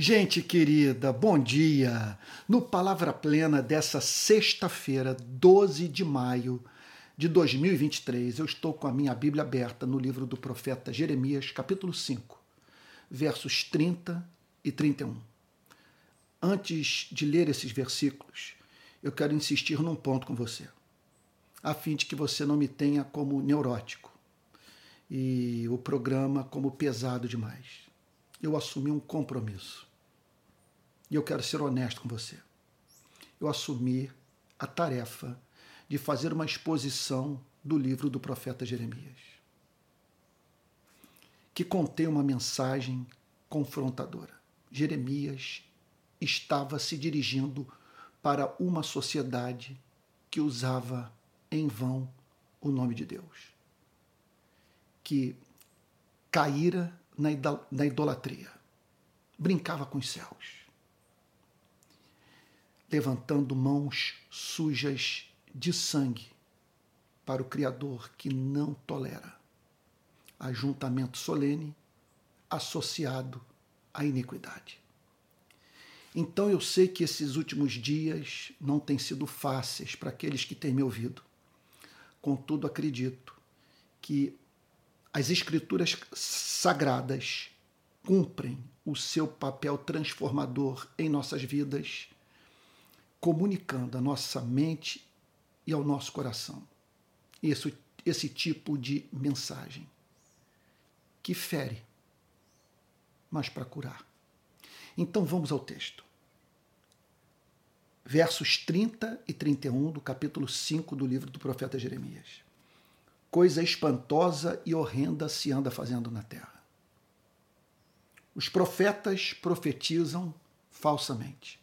Gente querida, bom dia! No Palavra Plena dessa sexta-feira, 12 de maio de 2023, eu estou com a minha Bíblia aberta no livro do profeta Jeremias, capítulo 5, versos 30 e 31. Antes de ler esses versículos, eu quero insistir num ponto com você, a fim de que você não me tenha como neurótico e o programa como pesado demais. Eu assumi um compromisso e eu quero ser honesto com você. Eu assumi a tarefa de fazer uma exposição do livro do profeta Jeremias, que contém uma mensagem confrontadora. Jeremias estava se dirigindo para uma sociedade que usava em vão o nome de Deus, que caíra na idolatria, brincava com os céus levantando mãos sujas de sangue para o Criador que não tolera ajuntamento solene associado à iniquidade. Então eu sei que esses últimos dias não têm sido fáceis para aqueles que têm me ouvido. Contudo, acredito que as Escrituras sagradas cumprem o seu papel transformador em nossas vidas comunicando à nossa mente e ao nosso coração esse, esse tipo de mensagem que fere, mas para curar. Então vamos ao texto. Versos 30 e 31 do capítulo 5 do livro do profeta Jeremias. Coisa espantosa e horrenda se anda fazendo na terra. Os profetas profetizam falsamente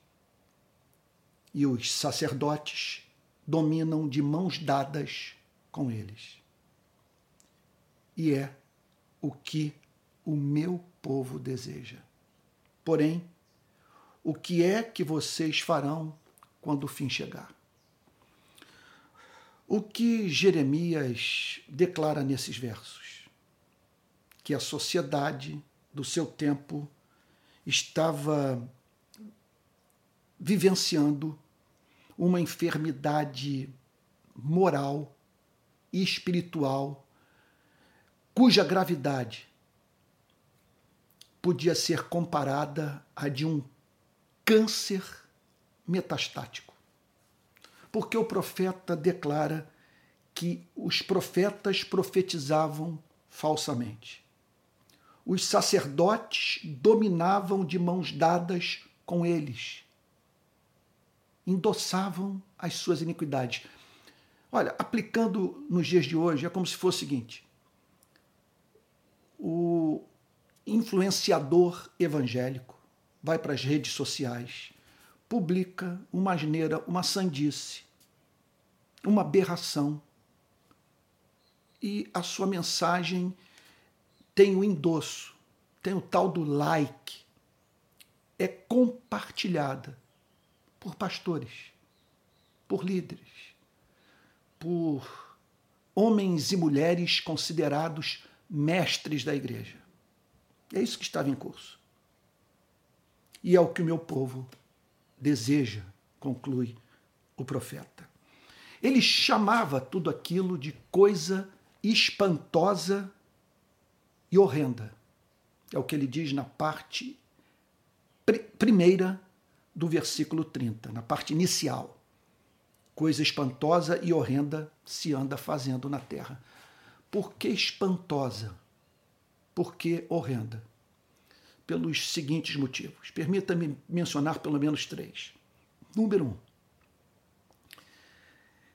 e os sacerdotes dominam de mãos dadas com eles. E é o que o meu povo deseja. Porém, o que é que vocês farão quando o fim chegar? O que Jeremias declara nesses versos? Que a sociedade do seu tempo estava vivenciando uma enfermidade moral e espiritual cuja gravidade podia ser comparada a de um câncer metastático. Porque o profeta declara que os profetas profetizavam falsamente. Os sacerdotes dominavam de mãos dadas com eles endossavam as suas iniquidades. Olha, aplicando nos dias de hoje, é como se fosse o seguinte: o influenciador evangélico vai para as redes sociais, publica uma asneira, uma sandice, uma aberração, e a sua mensagem tem o endosso, tem o tal do like, é compartilhada por pastores, por líderes, por homens e mulheres considerados mestres da igreja. É isso que estava em curso. E é o que o meu povo deseja, conclui o profeta. Ele chamava tudo aquilo de coisa espantosa e horrenda. É o que ele diz na parte pr primeira do versículo 30, na parte inicial. Coisa espantosa e horrenda se anda fazendo na terra. Por que espantosa? Por que horrenda? Pelos seguintes motivos. Permita-me mencionar pelo menos três. Número um.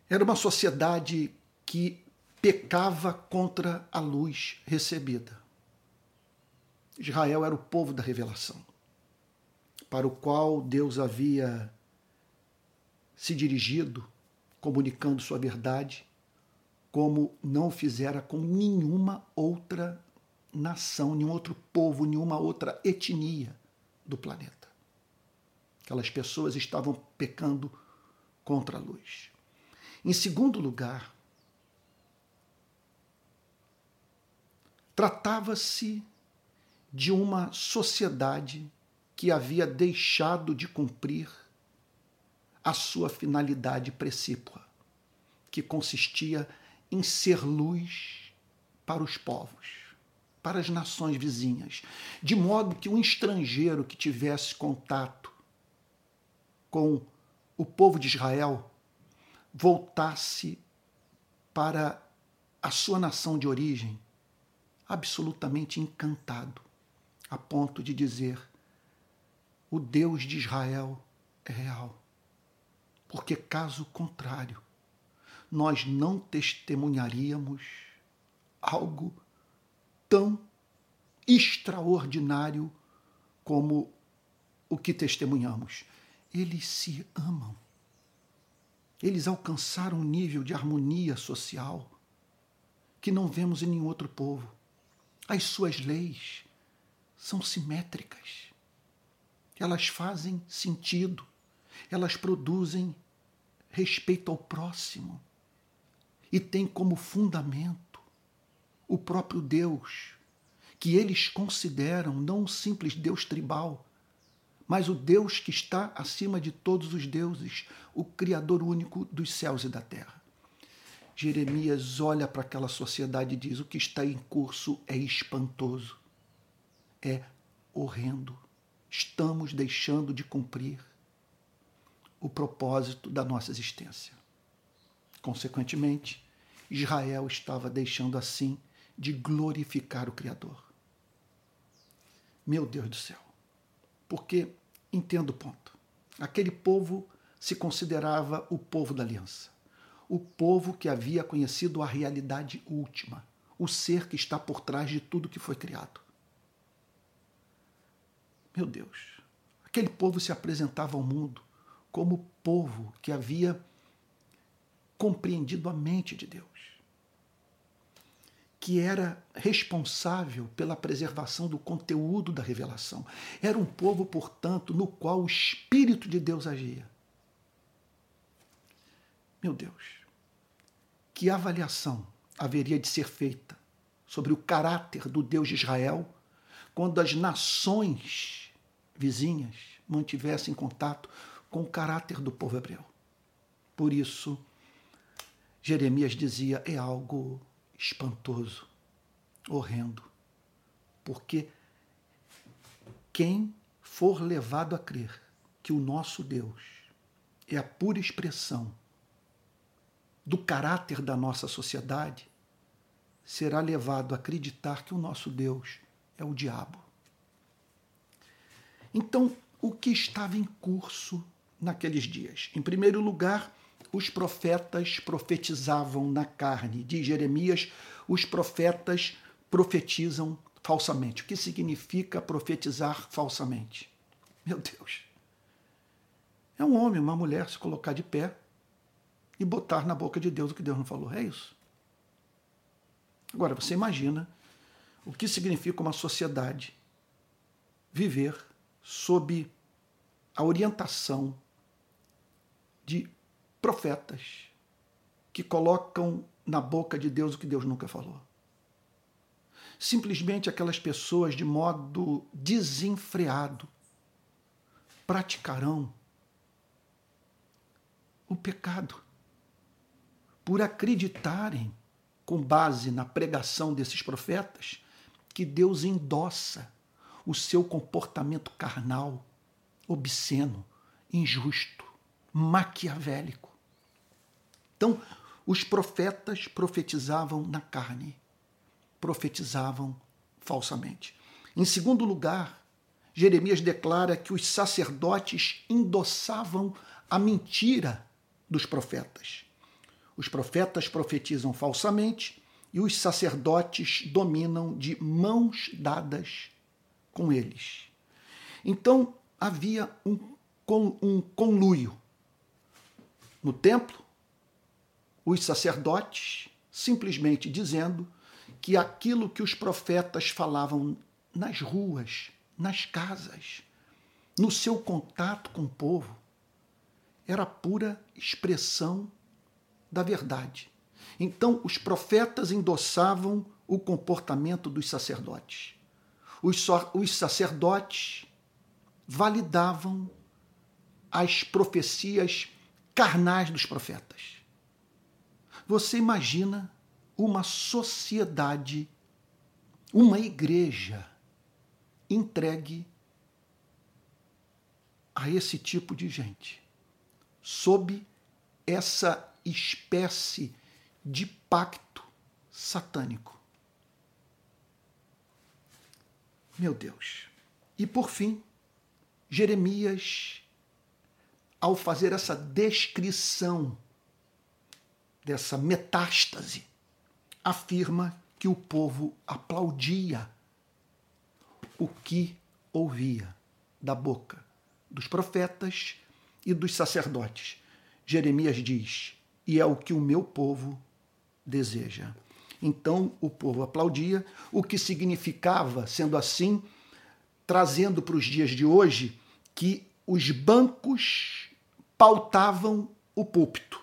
Era uma sociedade que pecava contra a luz recebida. Israel era o povo da revelação para o qual Deus havia se dirigido, comunicando sua verdade, como não fizera com nenhuma outra nação, nenhum outro povo, nenhuma outra etnia do planeta. Aquelas pessoas estavam pecando contra a luz. Em segundo lugar, tratava-se de uma sociedade que havia deixado de cumprir a sua finalidade precípua, que consistia em ser luz para os povos, para as nações vizinhas, de modo que um estrangeiro que tivesse contato com o povo de Israel voltasse para a sua nação de origem absolutamente encantado, a ponto de dizer: o Deus de Israel é real. Porque, caso contrário, nós não testemunharíamos algo tão extraordinário como o que testemunhamos. Eles se amam. Eles alcançaram um nível de harmonia social que não vemos em nenhum outro povo. As suas leis são simétricas. Elas fazem sentido. Elas produzem respeito ao próximo. E têm como fundamento o próprio Deus, que eles consideram não um simples Deus tribal, mas o Deus que está acima de todos os deuses, o Criador único dos céus e da terra. Jeremias olha para aquela sociedade e diz: o que está em curso é espantoso, é horrendo. Estamos deixando de cumprir o propósito da nossa existência. Consequentemente, Israel estava deixando assim de glorificar o Criador. Meu Deus do céu. Porque Entendo o ponto. Aquele povo se considerava o povo da aliança, o povo que havia conhecido a realidade última, o ser que está por trás de tudo que foi criado. Meu Deus, aquele povo se apresentava ao mundo como povo que havia compreendido a mente de Deus que era responsável pela preservação do conteúdo da revelação. Era um povo, portanto, no qual o Espírito de Deus agia. Meu Deus, que avaliação haveria de ser feita sobre o caráter do Deus de Israel quando as nações vizinhas mantivessem contato com o caráter do povo hebreu? Por isso, Jeremias dizia: é algo espantoso, horrendo. Porque quem for levado a crer que o nosso Deus é a pura expressão do caráter da nossa sociedade, será levado a acreditar que o nosso Deus é o diabo. Então, o que estava em curso naqueles dias? Em primeiro lugar, os profetas profetizavam na carne. De Jeremias, os profetas profetizam falsamente. O que significa profetizar falsamente? Meu Deus. É um homem, uma mulher se colocar de pé e botar na boca de Deus o que Deus não falou. É isso. Agora, você imagina o que significa uma sociedade viver sob a orientação de profetas que colocam na boca de Deus o que Deus nunca falou. Simplesmente aquelas pessoas, de modo desenfreado, praticarão o pecado por acreditarem, com base na pregação desses profetas, que Deus endossa o seu comportamento carnal, obsceno, injusto, maquiavélico. Então, os profetas profetizavam na carne, profetizavam falsamente. Em segundo lugar, Jeremias declara que os sacerdotes endossavam a mentira dos profetas. Os profetas profetizam falsamente e os sacerdotes dominam de mãos dadas com eles. Então havia um, um conluio. No templo, os sacerdotes simplesmente dizendo que aquilo que os profetas falavam nas ruas, nas casas, no seu contato com o povo, era pura expressão da verdade. Então, os profetas endossavam o comportamento dos sacerdotes. Os, os sacerdotes validavam as profecias carnais dos profetas. Você imagina uma sociedade, uma igreja entregue a esse tipo de gente, sob essa espécie de pacto satânico. Meu Deus. E por fim, Jeremias, ao fazer essa descrição dessa metástase, afirma que o povo aplaudia o que ouvia da boca dos profetas e dos sacerdotes. Jeremias diz: E é o que o meu povo deseja. Então o povo aplaudia, o que significava, sendo assim, trazendo para os dias de hoje, que os bancos pautavam o púlpito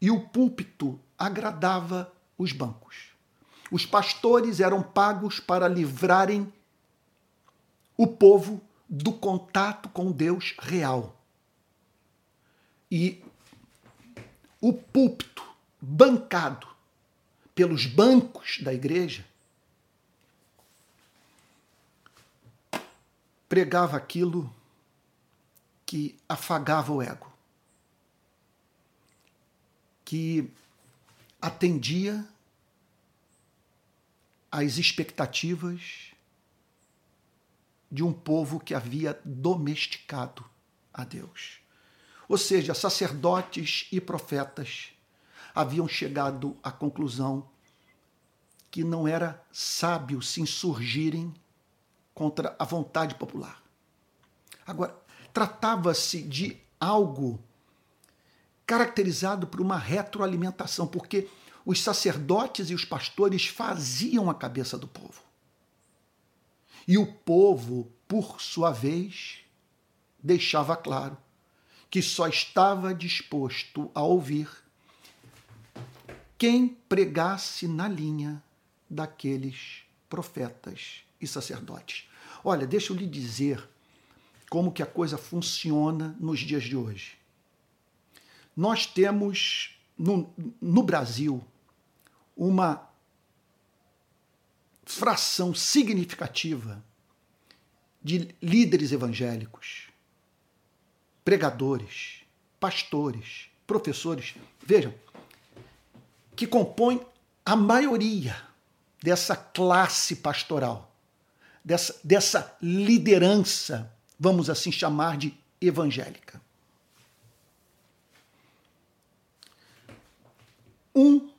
e o púlpito agradava os bancos. Os pastores eram pagos para livrarem o povo do contato com Deus real. E o púlpito bancado pelos bancos da igreja, pregava aquilo que afagava o ego, que atendia às expectativas de um povo que havia domesticado a Deus. Ou seja, sacerdotes e profetas haviam chegado à conclusão que não era sábio se insurgirem contra a vontade popular. Agora, tratava-se de algo caracterizado por uma retroalimentação, porque os sacerdotes e os pastores faziam a cabeça do povo. E o povo, por sua vez, deixava claro que só estava disposto a ouvir quem pregasse na linha daqueles profetas e sacerdotes. Olha, deixa eu lhe dizer como que a coisa funciona nos dias de hoje. Nós temos no, no Brasil uma fração significativa de líderes evangélicos, pregadores, pastores, professores. Vejam, que compõe a maioria dessa classe pastoral, dessa, dessa liderança, vamos assim chamar de evangélica. Um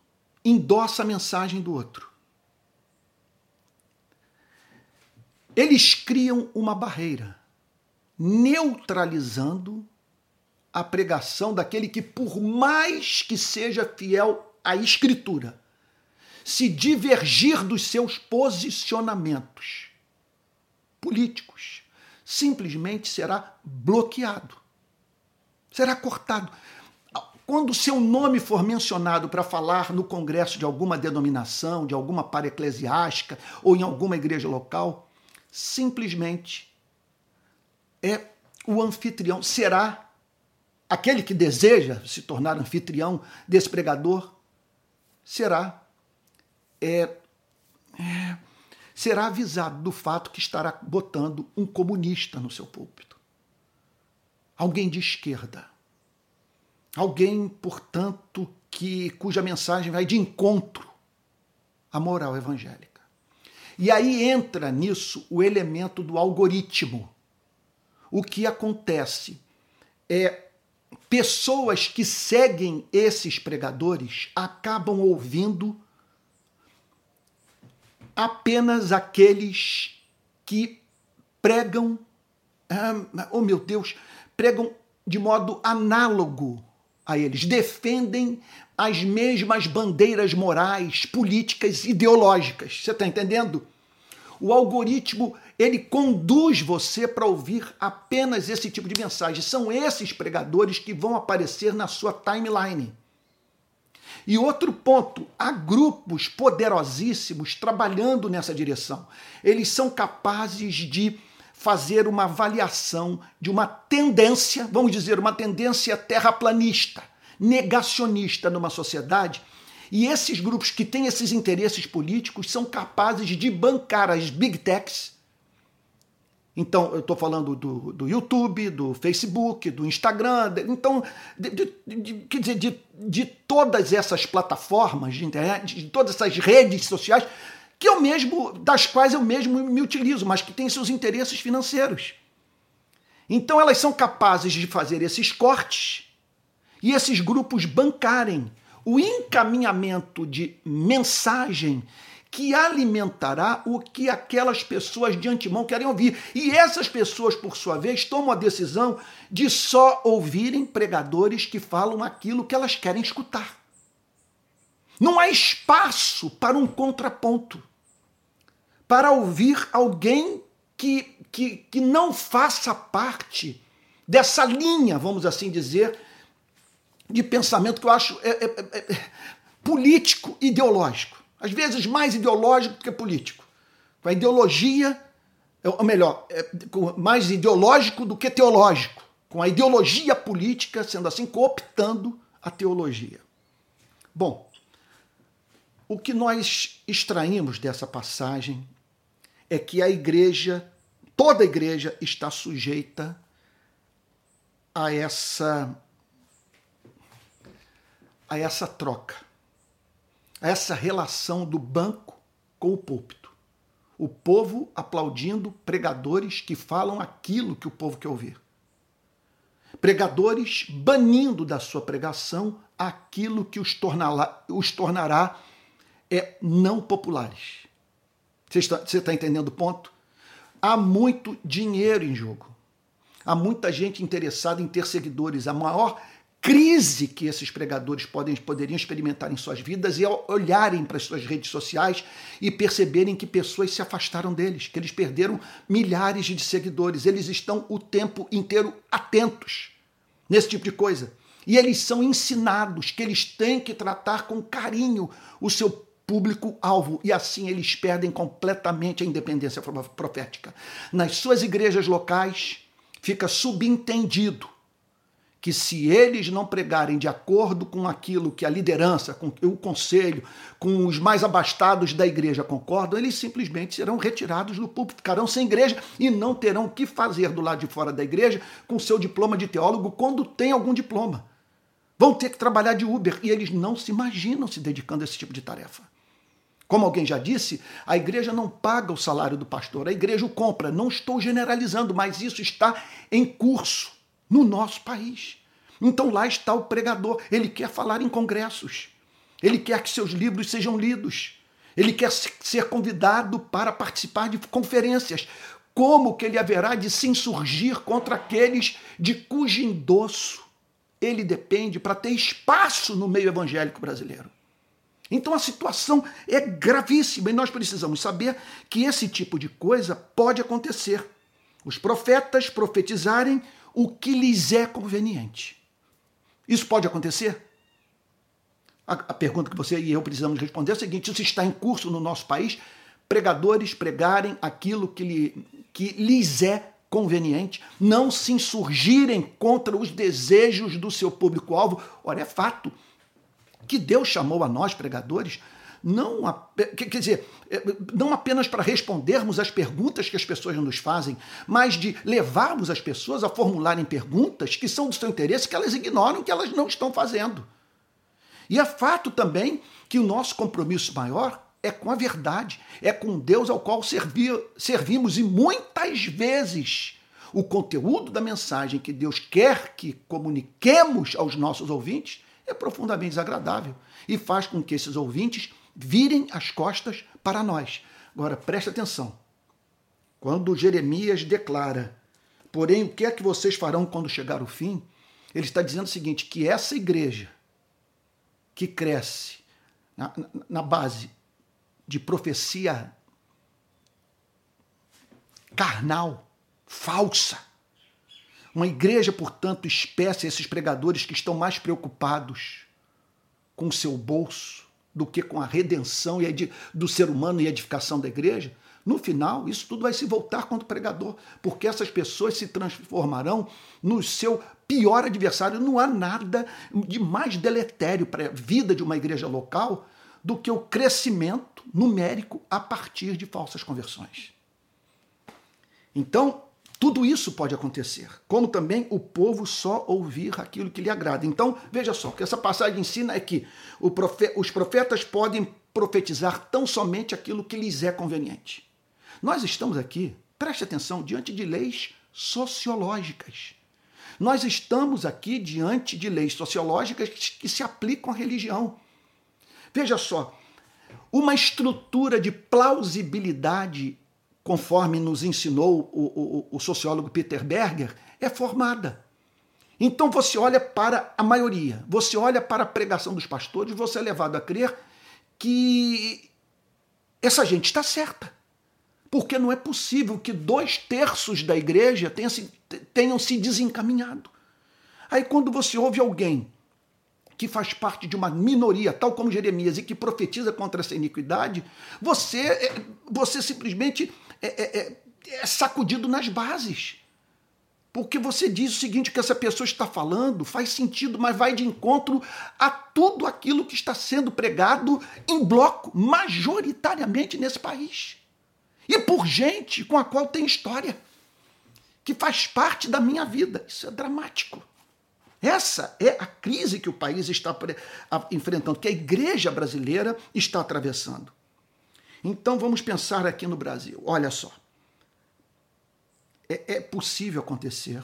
endossa a mensagem do outro. Eles criam uma barreira, neutralizando a pregação daquele que, por mais que seja fiel a Escritura, se divergir dos seus posicionamentos políticos, simplesmente será bloqueado, será cortado. Quando seu nome for mencionado para falar no congresso de alguma denominação, de alguma para-eclesiástica ou em alguma igreja local, simplesmente é o anfitrião, será aquele que deseja se tornar anfitrião desse pregador, será é, é, será avisado do fato que estará botando um comunista no seu púlpito. Alguém de esquerda. Alguém, portanto, que cuja mensagem vai de encontro à moral evangélica. E aí entra nisso o elemento do algoritmo. O que acontece é pessoas que seguem esses pregadores acabam ouvindo apenas aqueles que pregam, ah, oh meu Deus, pregam de modo análogo a eles, defendem as mesmas bandeiras morais, políticas, ideológicas. Você está entendendo? O algoritmo ele conduz você para ouvir apenas esse tipo de mensagem. São esses pregadores que vão aparecer na sua timeline. E outro ponto, há grupos poderosíssimos trabalhando nessa direção. Eles são capazes de fazer uma avaliação de uma tendência, vamos dizer, uma tendência terraplanista, negacionista numa sociedade. E esses grupos que têm esses interesses políticos são capazes de bancar as big techs. Então, eu estou falando do, do YouTube, do Facebook, do Instagram, então, de, de, de, quer dizer, de, de todas essas plataformas de internet, de todas essas redes sociais que eu mesmo, das quais eu mesmo me utilizo, mas que têm seus interesses financeiros. Então elas são capazes de fazer esses cortes e esses grupos bancarem o encaminhamento de mensagem que alimentará o que aquelas pessoas de antemão querem ouvir. E essas pessoas, por sua vez, tomam a decisão de só ouvirem pregadores que falam aquilo que elas querem escutar. Não há espaço para um contraponto para ouvir alguém que, que, que não faça parte dessa linha, vamos assim dizer, de pensamento que eu acho é, é, é, é político ideológico. Às vezes mais ideológico do que político. Com a ideologia, é, ou melhor, é, mais ideológico do que teológico. Com a ideologia política, sendo assim, cooptando a teologia. Bom, o que nós extraímos dessa passagem é que a igreja, toda a igreja, está sujeita a essa a essa troca, essa relação do banco com o púlpito. O povo aplaudindo pregadores que falam aquilo que o povo quer ouvir. Pregadores banindo da sua pregação aquilo que os tornará, os tornará é, não populares. Você está, você está entendendo o ponto? Há muito dinheiro em jogo. Há muita gente interessada em ter seguidores. A maior crise que esses pregadores podem, poderiam experimentar em suas vidas é olharem para as suas redes sociais e perceberem que pessoas se afastaram deles, que eles perderam milhares de seguidores. Eles estão o tempo inteiro atentos nesse tipo de coisa. E eles são ensinados que eles têm que tratar com carinho o seu público-alvo e assim eles perdem completamente a independência profética. Nas suas igrejas locais fica subentendido que se eles não pregarem de acordo com aquilo que a liderança, com o conselho, com os mais abastados da igreja concordam, eles simplesmente serão retirados do púlpito, ficarão sem igreja e não terão o que fazer do lado de fora da igreja com seu diploma de teólogo quando tem algum diploma. Vão ter que trabalhar de Uber e eles não se imaginam se dedicando a esse tipo de tarefa. Como alguém já disse, a igreja não paga o salário do pastor, a igreja o compra. Não estou generalizando, mas isso está em curso no nosso país. Então lá está o pregador, ele quer falar em congressos, ele quer que seus livros sejam lidos, ele quer ser convidado para participar de conferências. Como que ele haverá de se insurgir contra aqueles de cujo endosso ele depende para ter espaço no meio evangélico brasileiro? Então a situação é gravíssima e nós precisamos saber que esse tipo de coisa pode acontecer. Os profetas profetizarem o que lhes é conveniente. Isso pode acontecer? A, a pergunta que você e eu precisamos responder é a seguinte: isso está em curso no nosso país? Pregadores pregarem aquilo que, lhe, que lhes é conveniente, não se insurgirem contra os desejos do seu público-alvo. Ora, é fato que Deus chamou a nós, pregadores, não, quer dizer, é, não apenas para respondermos às perguntas que as pessoas nos fazem, mas de levarmos as pessoas a formularem perguntas que são do seu interesse, que elas ignoram, que elas não estão fazendo. E é fato também que o nosso compromisso maior é com a verdade, é com Deus ao qual servir, servimos, e muitas vezes o conteúdo da mensagem que Deus quer que comuniquemos aos nossos ouvintes é profundamente desagradável e faz com que esses ouvintes virem as costas para nós. Agora, preste atenção. Quando Jeremias declara, porém, o que é que vocês farão quando chegar o fim? Ele está dizendo o seguinte: que essa igreja que cresce na, na base de profecia carnal, falsa, uma igreja, portanto, espécie esses pregadores que estão mais preocupados com o seu bolso do que com a redenção do ser humano e a edificação da igreja, No final, isso tudo vai se voltar contra o pregador, porque essas pessoas se transformarão no seu pior adversário. Não há nada de mais deletério para a vida de uma igreja local do que o crescimento numérico a partir de falsas conversões. Então, tudo isso pode acontecer, como também o povo só ouvir aquilo que lhe agrada. Então, veja só, o que essa passagem ensina é que os profetas podem profetizar tão somente aquilo que lhes é conveniente. Nós estamos aqui, preste atenção, diante de leis sociológicas. Nós estamos aqui diante de leis sociológicas que se aplicam à religião. Veja só, uma estrutura de plausibilidade, conforme nos ensinou o, o, o sociólogo Peter Berger, é formada. Então você olha para a maioria, você olha para a pregação dos pastores, você é levado a crer que essa gente está certa porque não é possível que dois terços da igreja tenham se, tenham se desencaminhado. Aí, quando você ouve alguém que faz parte de uma minoria, tal como Jeremias, e que profetiza contra essa iniquidade, você, é, você simplesmente é, é, é, é sacudido nas bases. Porque você diz o seguinte: que essa pessoa está falando faz sentido, mas vai de encontro a tudo aquilo que está sendo pregado em bloco, majoritariamente nesse país. E por gente com a qual tem história, que faz parte da minha vida. Isso é dramático. Essa é a crise que o país está enfrentando, que a igreja brasileira está atravessando. Então vamos pensar aqui no Brasil. Olha só. É, é possível acontecer.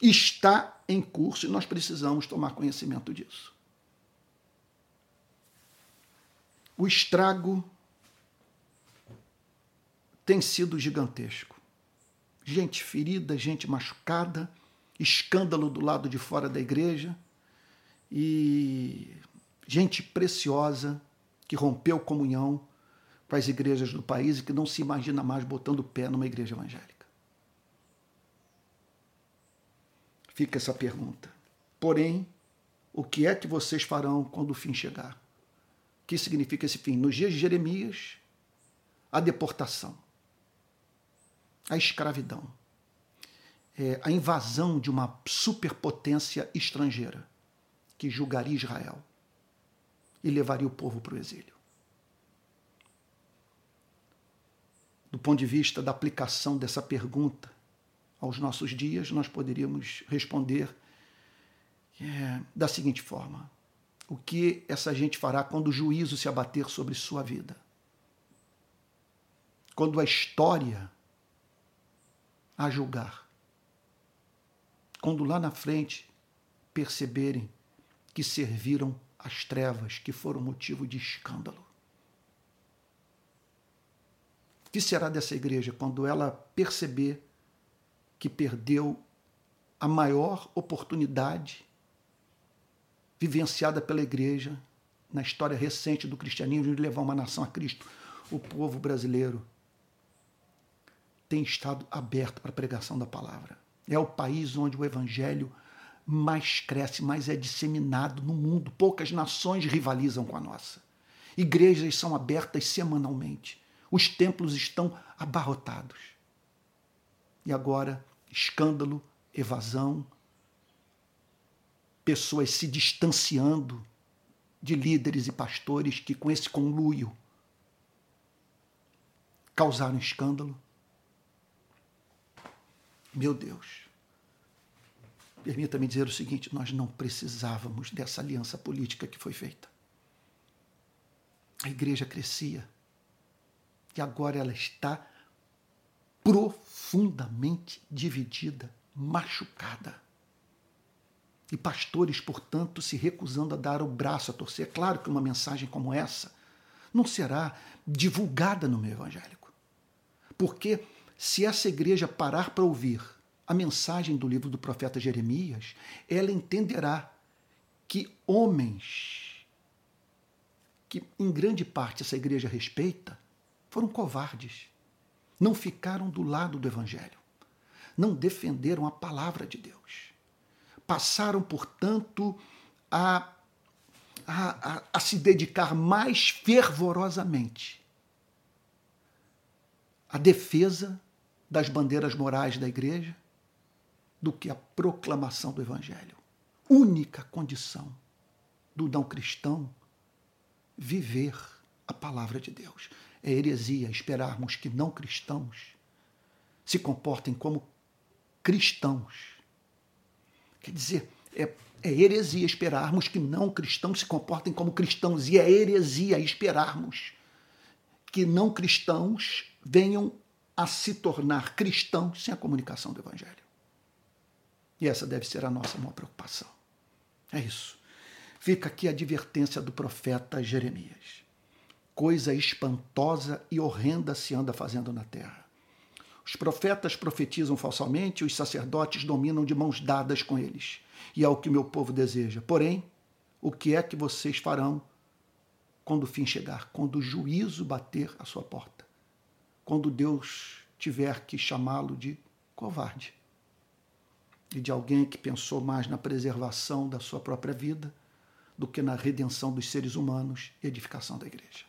Está em curso e nós precisamos tomar conhecimento disso. O estrago tem sido gigantesco. Gente ferida, gente machucada, escândalo do lado de fora da igreja e gente preciosa que rompeu comunhão com as igrejas do país e que não se imagina mais botando o pé numa igreja evangélica. Fica essa pergunta. Porém, o que é que vocês farão quando o fim chegar? O que significa esse fim? Nos dias de Jeremias, a deportação a escravidão, é, a invasão de uma superpotência estrangeira que julgaria Israel e levaria o povo para o exílio. Do ponto de vista da aplicação dessa pergunta aos nossos dias, nós poderíamos responder é, da seguinte forma: o que essa gente fará quando o juízo se abater sobre sua vida? Quando a história a julgar. Quando lá na frente perceberem que serviram as trevas, que foram motivo de escândalo. O que será dessa igreja quando ela perceber que perdeu a maior oportunidade vivenciada pela igreja na história recente do cristianismo de levar uma nação a Cristo, o povo brasileiro tem estado aberto para a pregação da palavra. É o país onde o evangelho mais cresce, mais é disseminado no mundo. Poucas nações rivalizam com a nossa. Igrejas são abertas semanalmente. Os templos estão abarrotados. E agora, escândalo, evasão, pessoas se distanciando de líderes e pastores que, com esse conluio, causaram escândalo. Meu Deus. Permita-me dizer o seguinte: nós não precisávamos dessa aliança política que foi feita. A igreja crescia e agora ela está profundamente dividida, machucada. E pastores, portanto, se recusando a dar o braço a torcer. Claro que uma mensagem como essa não será divulgada no meio evangélico. Porque se essa igreja parar para ouvir a mensagem do livro do profeta Jeremias, ela entenderá que homens que em grande parte essa igreja respeita foram covardes, não ficaram do lado do evangelho, não defenderam a palavra de Deus. Passaram, portanto, a, a, a, a se dedicar mais fervorosamente a defesa das bandeiras morais da igreja do que a proclamação do evangelho. Única condição do não cristão viver a palavra de Deus. É heresia esperarmos que não cristãos se comportem como cristãos. Quer dizer, é, é heresia esperarmos que não cristãos se comportem como cristãos, e é heresia esperarmos que não cristãos venham a se tornar cristãos sem a comunicação do Evangelho. E essa deve ser a nossa maior preocupação. É isso. Fica aqui a advertência do profeta Jeremias. Coisa espantosa e horrenda se anda fazendo na terra. Os profetas profetizam falsamente, os sacerdotes dominam de mãos dadas com eles. E é o que meu povo deseja. Porém, o que é que vocês farão quando o fim chegar? Quando o juízo bater à sua porta? Quando Deus tiver que chamá-lo de covarde? E de alguém que pensou mais na preservação da sua própria vida do que na redenção dos seres humanos e edificação da igreja.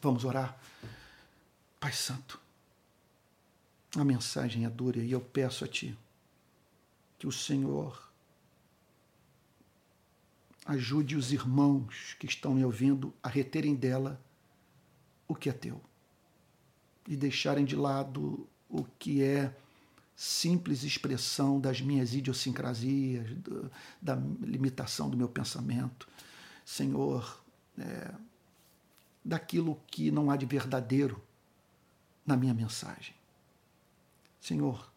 Vamos orar? Pai Santo, a mensagem é dura e eu peço a Ti que o Senhor ajude os irmãos que estão me ouvindo a reterem dela o que é teu e deixarem de lado o que é simples expressão das minhas idiosincrasias, do, da limitação do meu pensamento. Senhor, é, daquilo que não há de verdadeiro na minha mensagem. Senhor,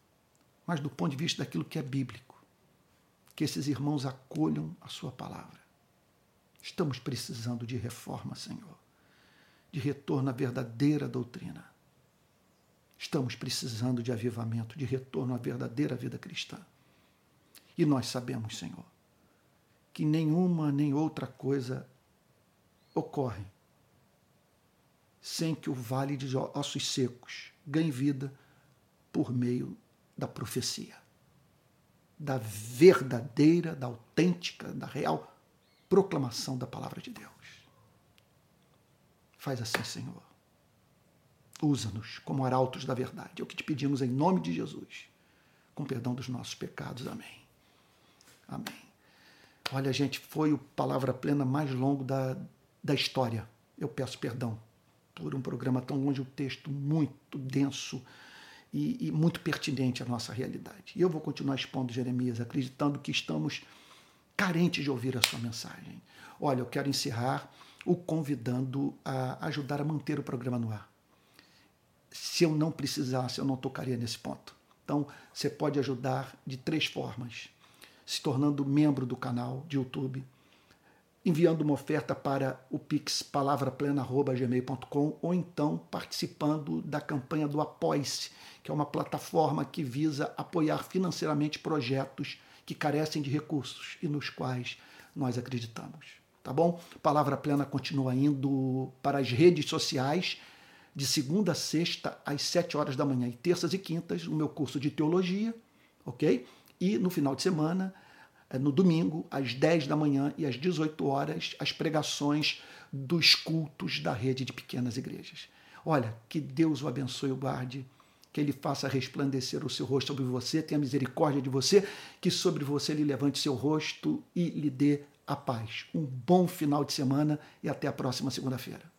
mas do ponto de vista daquilo que é bíblico, que esses irmãos acolham a Sua palavra. Estamos precisando de reforma, Senhor, de retorno à verdadeira doutrina Estamos precisando de avivamento, de retorno à verdadeira vida cristã. E nós sabemos, Senhor, que nenhuma nem outra coisa ocorre sem que o vale de ossos secos ganhe vida por meio da profecia, da verdadeira, da autêntica, da real proclamação da palavra de Deus. Faz assim, Senhor Usa-nos como arautos da verdade. É o que te pedimos em nome de Jesus. Com perdão dos nossos pecados. Amém. Amém. Olha, gente, foi o Palavra Plena mais longo da, da história. Eu peço perdão por um programa tão longe, um texto muito denso e, e muito pertinente à nossa realidade. E eu vou continuar expondo Jeremias, acreditando que estamos carentes de ouvir a sua mensagem. Olha, eu quero encerrar o convidando a ajudar a manter o programa no ar se eu não precisasse, eu não tocaria nesse ponto. Então, você pode ajudar de três formas: se tornando membro do canal de YouTube, enviando uma oferta para o pix palavraplena@gmail.com ou então participando da campanha do Apoie-se, que é uma plataforma que visa apoiar financeiramente projetos que carecem de recursos e nos quais nós acreditamos. Tá bom? Palavra Plena continua indo para as redes sociais de segunda a sexta, às sete horas da manhã, e terças e quintas, o meu curso de teologia, ok? E no final de semana, eh, no domingo, às 10 da manhã e às 18 horas, as pregações dos cultos da rede de pequenas igrejas. Olha, que Deus o abençoe e o guarde, que ele faça resplandecer o seu rosto sobre você, tenha misericórdia de você, que sobre você ele levante seu rosto e lhe dê a paz. Um bom final de semana e até a próxima segunda-feira.